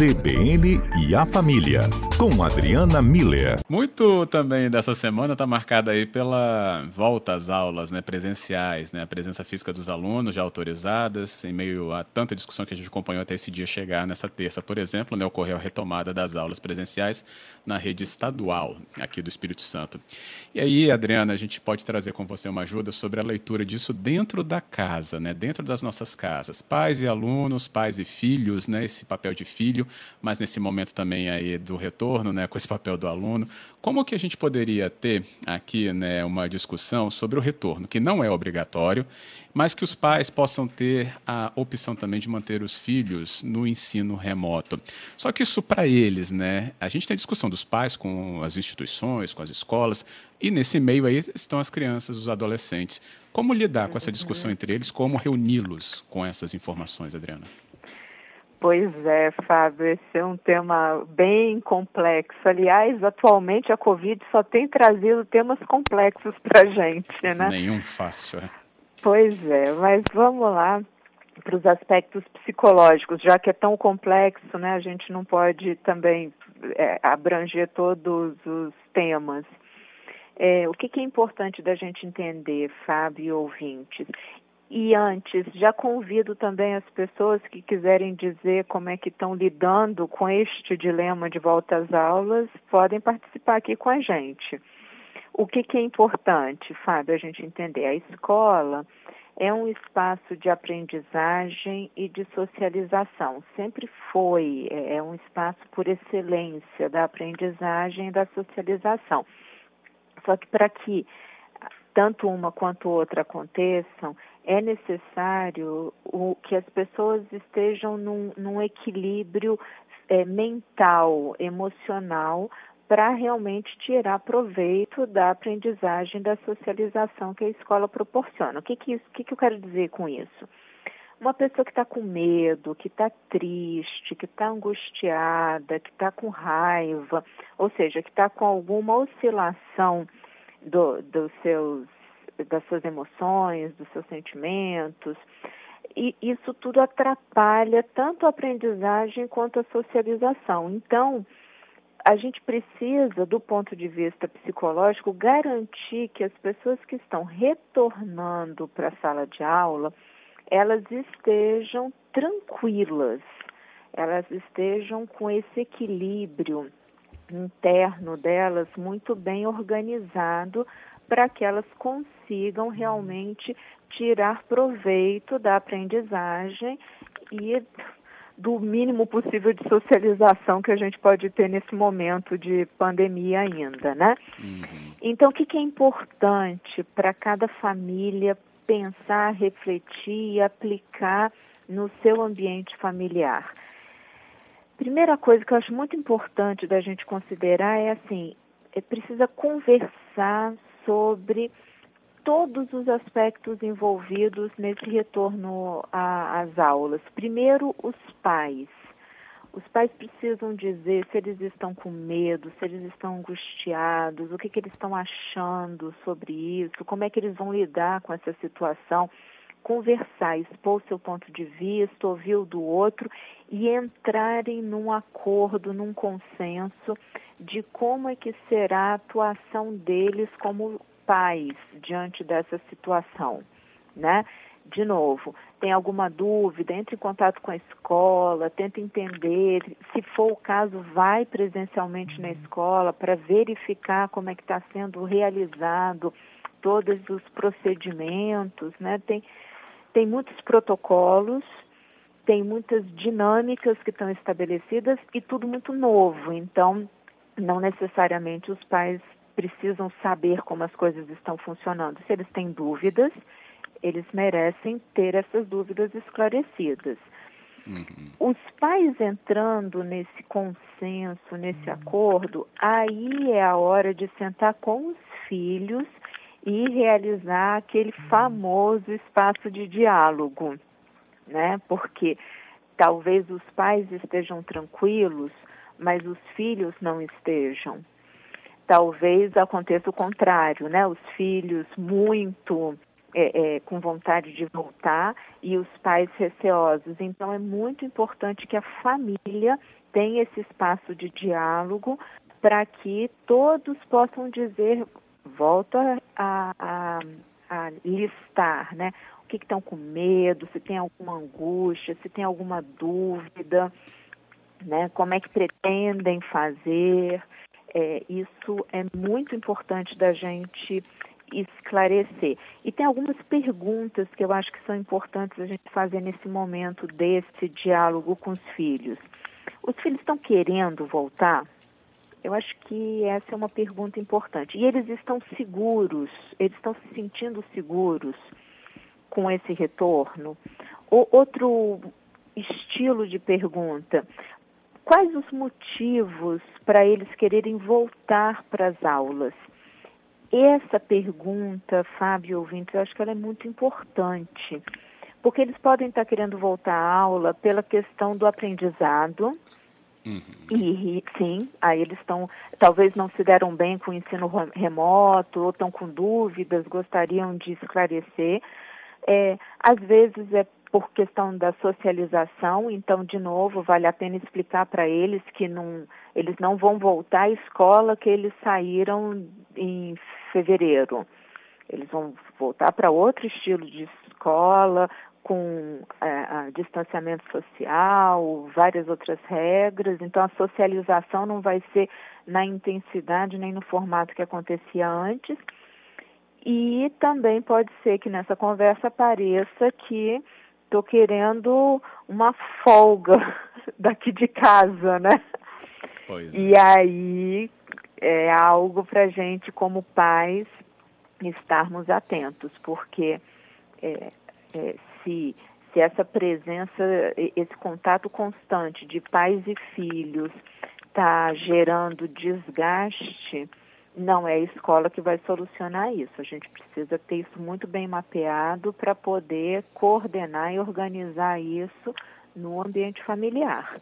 CBN e a Família, com Adriana Miller. Muito também dessa semana está marcada aí pela volta às aulas né, presenciais, né, a presença física dos alunos já autorizadas, em meio a tanta discussão que a gente acompanhou até esse dia chegar nessa terça, por exemplo, né, ocorreu a retomada das aulas presenciais na rede estadual aqui do Espírito Santo. E aí, Adriana, a gente pode trazer com você uma ajuda sobre a leitura disso dentro da casa, né, dentro das nossas casas. Pais e alunos, pais e filhos, né, esse papel de filho mas nesse momento também aí do retorno, né, com esse papel do aluno. Como que a gente poderia ter aqui, né, uma discussão sobre o retorno, que não é obrigatório, mas que os pais possam ter a opção também de manter os filhos no ensino remoto. Só que isso para eles, né, a gente tem discussão dos pais com as instituições, com as escolas, e nesse meio aí estão as crianças, os adolescentes. Como lidar com essa discussão entre eles? Como reuni-los com essas informações, Adriana? Pois é, Fábio, esse é um tema bem complexo. Aliás, atualmente a Covid só tem trazido temas complexos para a gente, né? Nenhum fácil, é. Pois é, mas vamos lá para os aspectos psicológicos, já que é tão complexo, né? A gente não pode também é, abranger todos os temas. É, o que, que, é importante da gente entender, Fábio e ouvintes? E antes, já convido também as pessoas que quiserem dizer como é que estão lidando com este dilema de volta às aulas, podem participar aqui com a gente. O que, que é importante, Fábio, a gente entender? A escola é um espaço de aprendizagem e de socialização. Sempre foi, é, é um espaço por excelência da aprendizagem e da socialização. Só que para que tanto uma quanto outra aconteçam, é necessário o, que as pessoas estejam num, num equilíbrio é, mental, emocional, para realmente tirar proveito da aprendizagem, da socialização que a escola proporciona. O que, que, isso, que, que eu quero dizer com isso? Uma pessoa que está com medo, que está triste, que está angustiada, que está com raiva, ou seja, que está com alguma oscilação do, dos seus das suas emoções, dos seus sentimentos. E isso tudo atrapalha tanto a aprendizagem quanto a socialização. Então, a gente precisa, do ponto de vista psicológico, garantir que as pessoas que estão retornando para a sala de aula, elas estejam tranquilas, elas estejam com esse equilíbrio interno delas muito bem organizado para que elas consigam realmente tirar proveito da aprendizagem e do mínimo possível de socialização que a gente pode ter nesse momento de pandemia ainda, né? Uhum. Então, o que, que é importante para cada família pensar, refletir e aplicar no seu ambiente familiar? Primeira coisa que eu acho muito importante da gente considerar é assim, é precisa conversar sobre todos os aspectos envolvidos nesse retorno às aulas. Primeiro, os pais. Os pais precisam dizer se eles estão com medo, se eles estão angustiados, o que, que eles estão achando sobre isso, como é que eles vão lidar com essa situação. Conversar, expor seu ponto de vista, ouvir o do outro e entrarem num acordo, num consenso de como é que será a atuação deles como pais diante dessa situação, né? De novo, tem alguma dúvida, entre em contato com a escola, tenta entender, se for o caso, vai presencialmente na escola para verificar como é que está sendo realizado todos os procedimentos, né? Tem, tem muitos protocolos, tem muitas dinâmicas que estão estabelecidas e tudo muito novo. Então, não necessariamente os pais precisam saber como as coisas estão funcionando. Se eles têm dúvidas, eles merecem ter essas dúvidas esclarecidas. Uhum. Os pais entrando nesse consenso, nesse acordo, aí é a hora de sentar com os filhos e realizar aquele uhum. famoso espaço de diálogo, né? Porque talvez os pais estejam tranquilos, mas os filhos não estejam. Talvez aconteça o contrário, né? Os filhos muito é, é, com vontade de voltar e os pais receosos. Então, é muito importante que a família tenha esse espaço de diálogo para que todos possam dizer, volto a, a, a listar, né? O que estão com medo, se tem alguma angústia, se tem alguma dúvida, né? Como é que pretendem fazer. É, isso é muito importante da gente esclarecer. E tem algumas perguntas que eu acho que são importantes a gente fazer nesse momento desse diálogo com os filhos. Os filhos estão querendo voltar? Eu acho que essa é uma pergunta importante. E eles estão seguros, eles estão se sentindo seguros com esse retorno? O, outro estilo de pergunta: quais os motivos para eles quererem voltar para as aulas? Essa pergunta, Fábio ouvintes, eu acho que ela é muito importante, porque eles podem estar querendo voltar à aula pela questão do aprendizado, Uhum. E sim, aí eles estão, talvez não se deram bem com o ensino remoto, ou estão com dúvidas, gostariam de esclarecer. É, às vezes é por questão da socialização, então, de novo, vale a pena explicar para eles que não, eles não vão voltar à escola que eles saíram em fevereiro. Eles vão voltar para outro estilo de escola, com é, distanciamento social, várias outras regras. Então, a socialização não vai ser na intensidade nem no formato que acontecia antes. E também pode ser que nessa conversa apareça que estou querendo uma folga daqui de casa, né? Pois e é. aí é algo para gente, como pais, estarmos atentos, porque é, é, se, se essa presença, esse contato constante de pais e filhos está gerando desgaste, não é a escola que vai solucionar isso. A gente precisa ter isso muito bem mapeado para poder coordenar e organizar isso no ambiente familiar.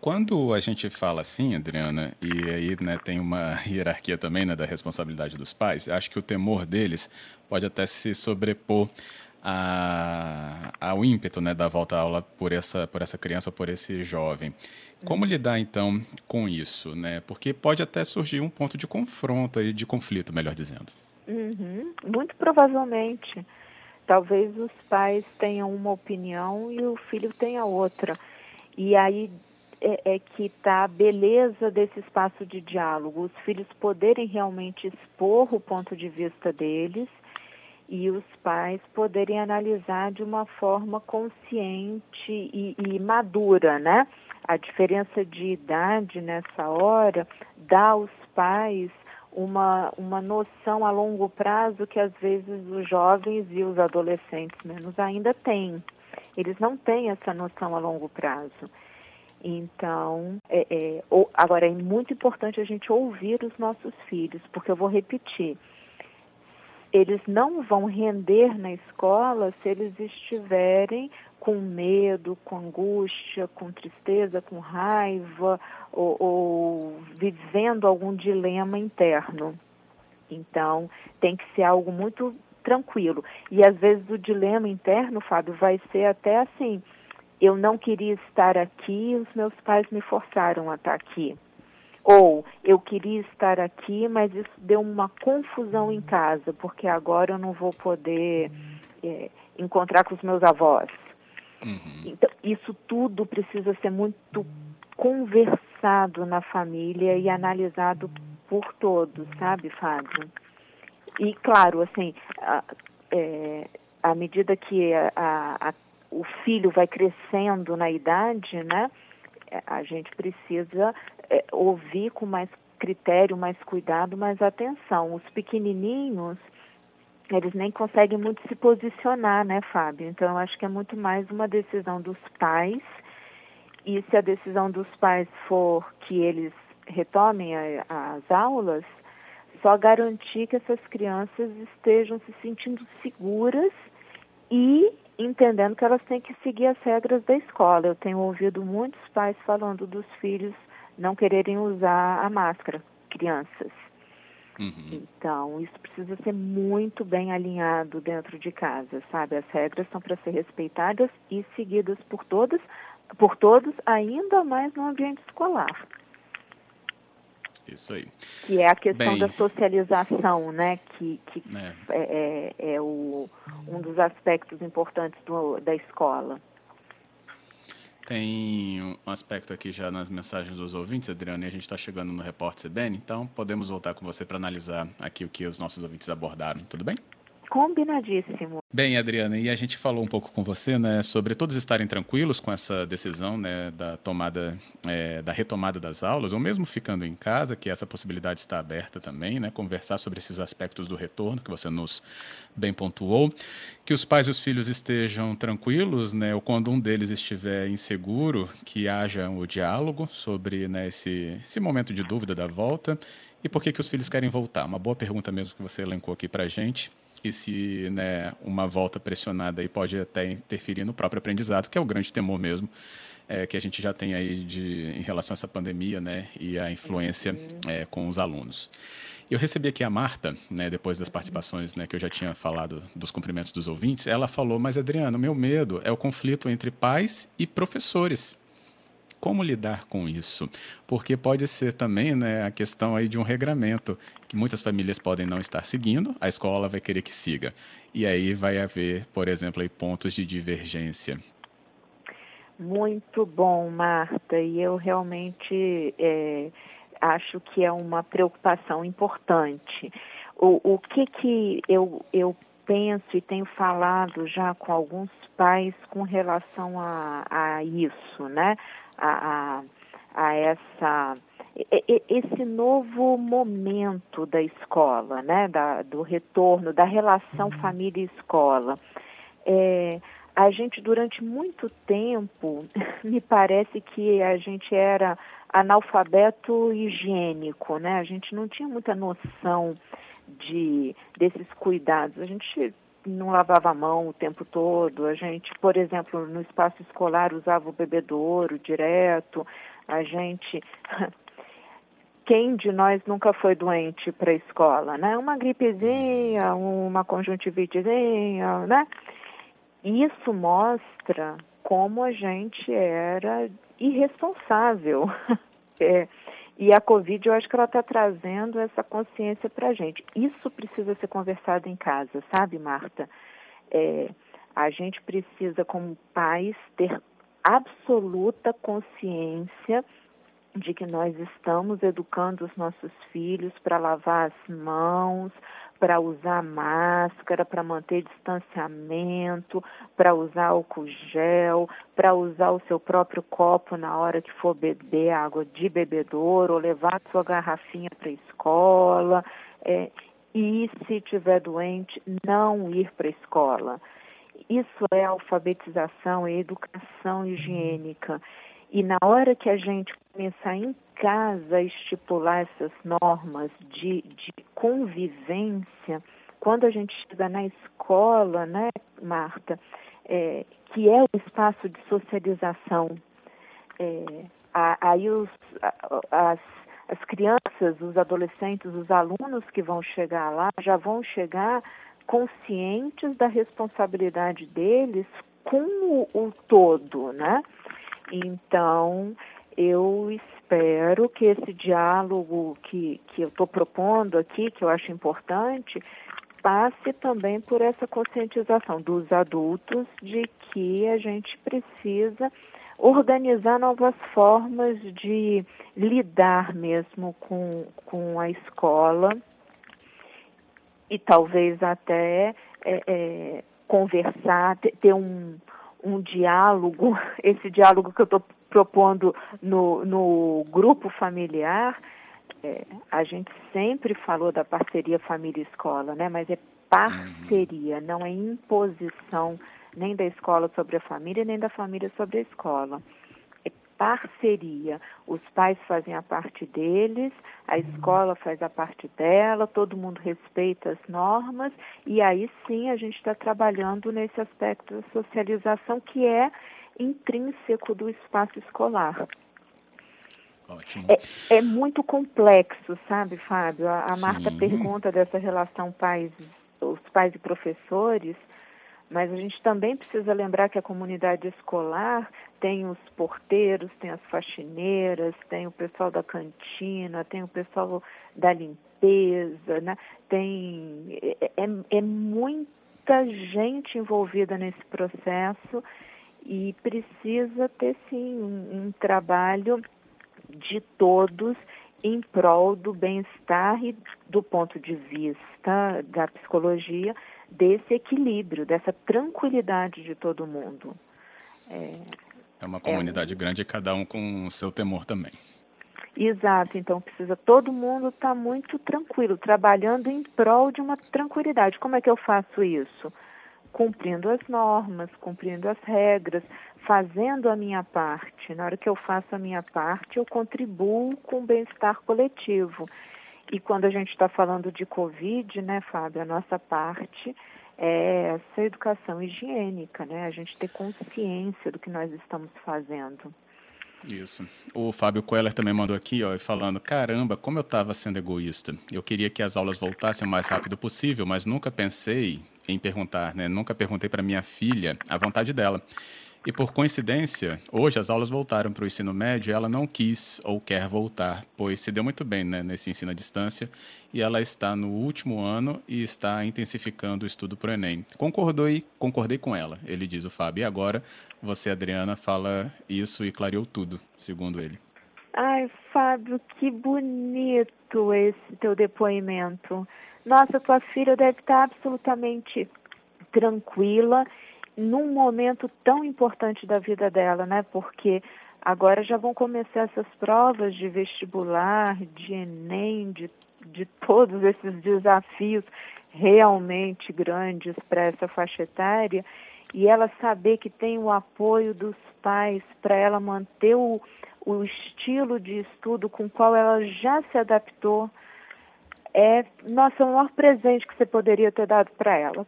Quando a gente fala assim, Adriana, e aí né, tem uma hierarquia também né, da responsabilidade dos pais, acho que o temor deles pode até se sobrepor a, ao ímpeto né, da volta à aula por essa, por essa criança, por esse jovem. Como uhum. lidar, então, com isso? Né? Porque pode até surgir um ponto de confronto, e de conflito, melhor dizendo. Uhum. Muito provavelmente. Talvez os pais tenham uma opinião e o filho tenha outra. E aí é, é que está a beleza desse espaço de diálogo. Os filhos poderem realmente expor o ponto de vista deles e os pais poderem analisar de uma forma consciente e, e, madura, né? A diferença de idade nessa hora dá aos pais uma, uma noção a longo prazo que às vezes os jovens e os adolescentes menos ainda têm. Eles não têm essa noção a longo prazo. Então, é, é, agora é muito importante a gente ouvir os nossos filhos, porque eu vou repetir eles não vão render na escola se eles estiverem com medo, com angústia, com tristeza, com raiva ou, ou vivendo algum dilema interno. Então, tem que ser algo muito tranquilo. E às vezes o dilema interno, Fábio, vai ser até assim: eu não queria estar aqui, os meus pais me forçaram a estar aqui. Ou eu queria estar aqui, mas isso deu uma confusão em casa, porque agora eu não vou poder é, encontrar com os meus avós. Uhum. Então, isso tudo precisa ser muito conversado na família e analisado por todos, sabe, Fábio? E, claro, assim, a, é, à medida que a, a, o filho vai crescendo na idade, né, a gente precisa é, ouvir com mais critério, mais cuidado, mais atenção. Os pequenininhos, eles nem conseguem muito se posicionar, né, Fábio? Então, eu acho que é muito mais uma decisão dos pais. E se a decisão dos pais for que eles retomem a, as aulas, só garantir que essas crianças estejam se sentindo seguras e entendendo que elas têm que seguir as regras da escola. Eu tenho ouvido muitos pais falando dos filhos não quererem usar a máscara, crianças. Uhum. Então, isso precisa ser muito bem alinhado dentro de casa, sabe? As regras são para ser respeitadas e seguidas por todas, por todos, ainda mais no ambiente escolar. Isso aí. Que é a questão Bem, da socialização, né? Que, que é. É, é, é o, um dos aspectos importantes do, da escola. Tem um aspecto aqui já nas mensagens dos ouvintes, Adriana, e a gente está chegando no Repórter CBN, então podemos voltar com você para analisar aqui o que os nossos ouvintes abordaram, tudo bem? Combinadíssimo. Bem, Adriana, e a gente falou um pouco com você, né, sobre todos estarem tranquilos com essa decisão, né, da tomada, é, da retomada das aulas, ou mesmo ficando em casa, que essa possibilidade está aberta também, né, conversar sobre esses aspectos do retorno que você nos bem pontuou, que os pais e os filhos estejam tranquilos, né, ou quando um deles estiver inseguro, que haja o diálogo sobre, né, esse, esse momento de dúvida da volta e por que que os filhos querem voltar. Uma boa pergunta mesmo que você elencou aqui para gente e se né, uma volta pressionada aí pode até interferir no próprio aprendizado, que é o grande temor mesmo é, que a gente já tem aí de, em relação a essa pandemia né, e a influência é, com os alunos. Eu recebi aqui a Marta, né, depois das participações né, que eu já tinha falado dos cumprimentos dos ouvintes, ela falou, mas Adriano, meu medo é o conflito entre pais e professores como lidar com isso? Porque pode ser também né, a questão aí de um regramento que muitas famílias podem não estar seguindo, a escola vai querer que siga. E aí vai haver, por exemplo, aí pontos de divergência. Muito bom, Marta. E eu realmente é, acho que é uma preocupação importante. O, o que, que eu, eu penso e tenho falado já com alguns pais com relação a, a isso, né? a, a, essa esse novo momento da escola, né, da, do retorno, da relação uhum. família-escola. É, a gente, durante muito tempo, me parece que a gente era analfabeto higiênico, né? A gente não tinha muita noção de, desses cuidados. A gente não lavava a mão o tempo todo. A gente, por exemplo, no espaço escolar usava o bebedouro direto. A gente quem de nós nunca foi doente para a escola, né? Uma gripezinha, uma conjuntivitezinha, né? Isso mostra como a gente era irresponsável. é, e a Covid, eu acho que ela está trazendo essa consciência para a gente. Isso precisa ser conversado em casa, sabe, Marta? É, a gente precisa, como pais, ter absoluta consciência de que nós estamos educando os nossos filhos para lavar as mãos, para usar máscara, para manter distanciamento, para usar álcool gel, para usar o seu próprio copo na hora que for beber água de bebedouro, ou levar sua garrafinha para a escola. É, e se tiver doente, não ir para a escola. Isso é alfabetização, é educação higiênica. E na hora que a gente começar em casa a estipular essas normas de, de convivência, quando a gente chega na escola, né, Marta, é, que é o espaço de socialização, é, aí os, as, as crianças, os adolescentes, os alunos que vão chegar lá já vão chegar conscientes da responsabilidade deles com o, o todo, né? Então, eu espero que esse diálogo que, que eu estou propondo aqui, que eu acho importante, passe também por essa conscientização dos adultos de que a gente precisa organizar novas formas de lidar mesmo com, com a escola e talvez até é, é, conversar, ter um, um diálogo, esse diálogo que eu estou propondo no, no grupo familiar, é, a gente sempre falou da parceria família-escola, né? Mas é parceria, uhum. não é imposição nem da escola sobre a família, nem da família sobre a escola parceria. Os pais fazem a parte deles, a uhum. escola faz a parte dela, todo mundo respeita as normas e aí sim a gente está trabalhando nesse aspecto da socialização que é intrínseco do espaço escolar. Ótimo. É, é muito complexo, sabe, Fábio? A, a Marta pergunta dessa relação pais, os pais e professores, mas a gente também precisa lembrar que a comunidade escolar tem os porteiros, tem as faxineiras, tem o pessoal da cantina, tem o pessoal da limpeza, né? tem é, é, é muita gente envolvida nesse processo e precisa ter sim um, um trabalho de todos em prol do bem-estar e do ponto de vista da psicologia desse equilíbrio, dessa tranquilidade de todo mundo. É, é uma comunidade é, grande e cada um com o seu temor também. Exato, então precisa todo mundo estar tá muito tranquilo, trabalhando em prol de uma tranquilidade. Como é que eu faço isso? Cumprindo as normas, cumprindo as regras, fazendo a minha parte. Na hora que eu faço a minha parte, eu contribuo com o bem-estar coletivo. E quando a gente está falando de Covid, né, Fábio, a nossa parte é essa educação higiênica, né? A gente ter consciência do que nós estamos fazendo. Isso. O Fábio Queller também mandou aqui, ó, falando: caramba, como eu estava sendo egoísta. Eu queria que as aulas voltassem o mais rápido possível, mas nunca pensei em perguntar, né? Nunca perguntei para minha filha a vontade dela. E por coincidência, hoje as aulas voltaram para o ensino médio e ela não quis ou quer voltar, pois se deu muito bem né, nesse ensino à distância e ela está no último ano e está intensificando o estudo para o Enem. Concordou e concordei com ela, ele diz o Fábio. E agora você, Adriana, fala isso e clareou tudo, segundo ele. Ai, Fábio, que bonito esse teu depoimento. Nossa, tua filha deve estar absolutamente tranquila num momento tão importante da vida dela, né? Porque agora já vão começar essas provas de vestibular, de Enem, de, de todos esses desafios realmente grandes para essa faixa etária e ela saber que tem o apoio dos pais para ela manter o, o estilo de estudo com qual ela já se adaptou é nossa o maior presente que você poderia ter dado para ela.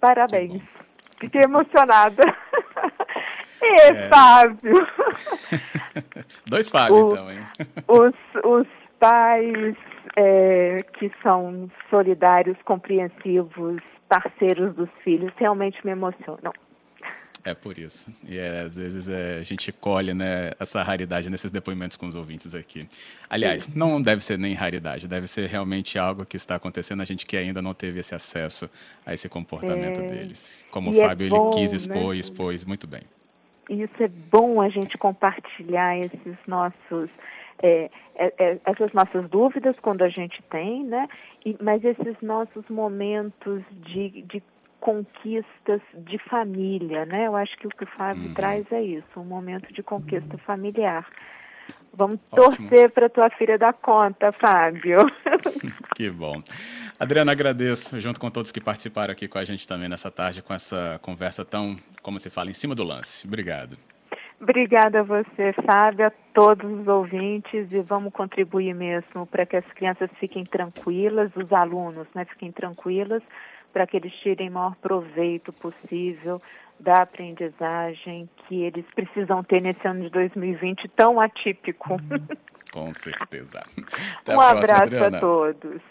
Parabéns. Fiquei emocionada. e, é. Fábio? Dois Fábio, então, hein? Os, os pais é, que são solidários, compreensivos, parceiros dos filhos, realmente me emocionam. É por isso. E é, às vezes é, a gente colhe né, essa raridade nesses depoimentos com os ouvintes aqui. Aliás, não deve ser nem raridade, deve ser realmente algo que está acontecendo, a gente que ainda não teve esse acesso a esse comportamento é. deles. Como e o é Fábio bom, ele quis expor né? e expôs muito bem. Isso é bom a gente compartilhar esses nossos. É, é, é, essas nossas dúvidas quando a gente tem, né? E, mas esses nossos momentos de, de conquistas de família, né? Eu acho que o que o Fábio uhum. traz é isso, um momento de conquista familiar. Vamos Ótimo. torcer para tua filha dar conta, Fábio. que bom. Adriana, agradeço, junto com todos que participaram aqui com a gente também nessa tarde, com essa conversa tão, como se fala, em cima do lance. Obrigado. Obrigada a você, Fábio, a todos os ouvintes e vamos contribuir mesmo para que as crianças fiquem tranquilas, os alunos, né, fiquem tranquilas para que eles tirem o maior proveito possível da aprendizagem que eles precisam ter nesse ano de 2020 tão atípico. Com certeza. Até um próxima, abraço Adriana. a todos.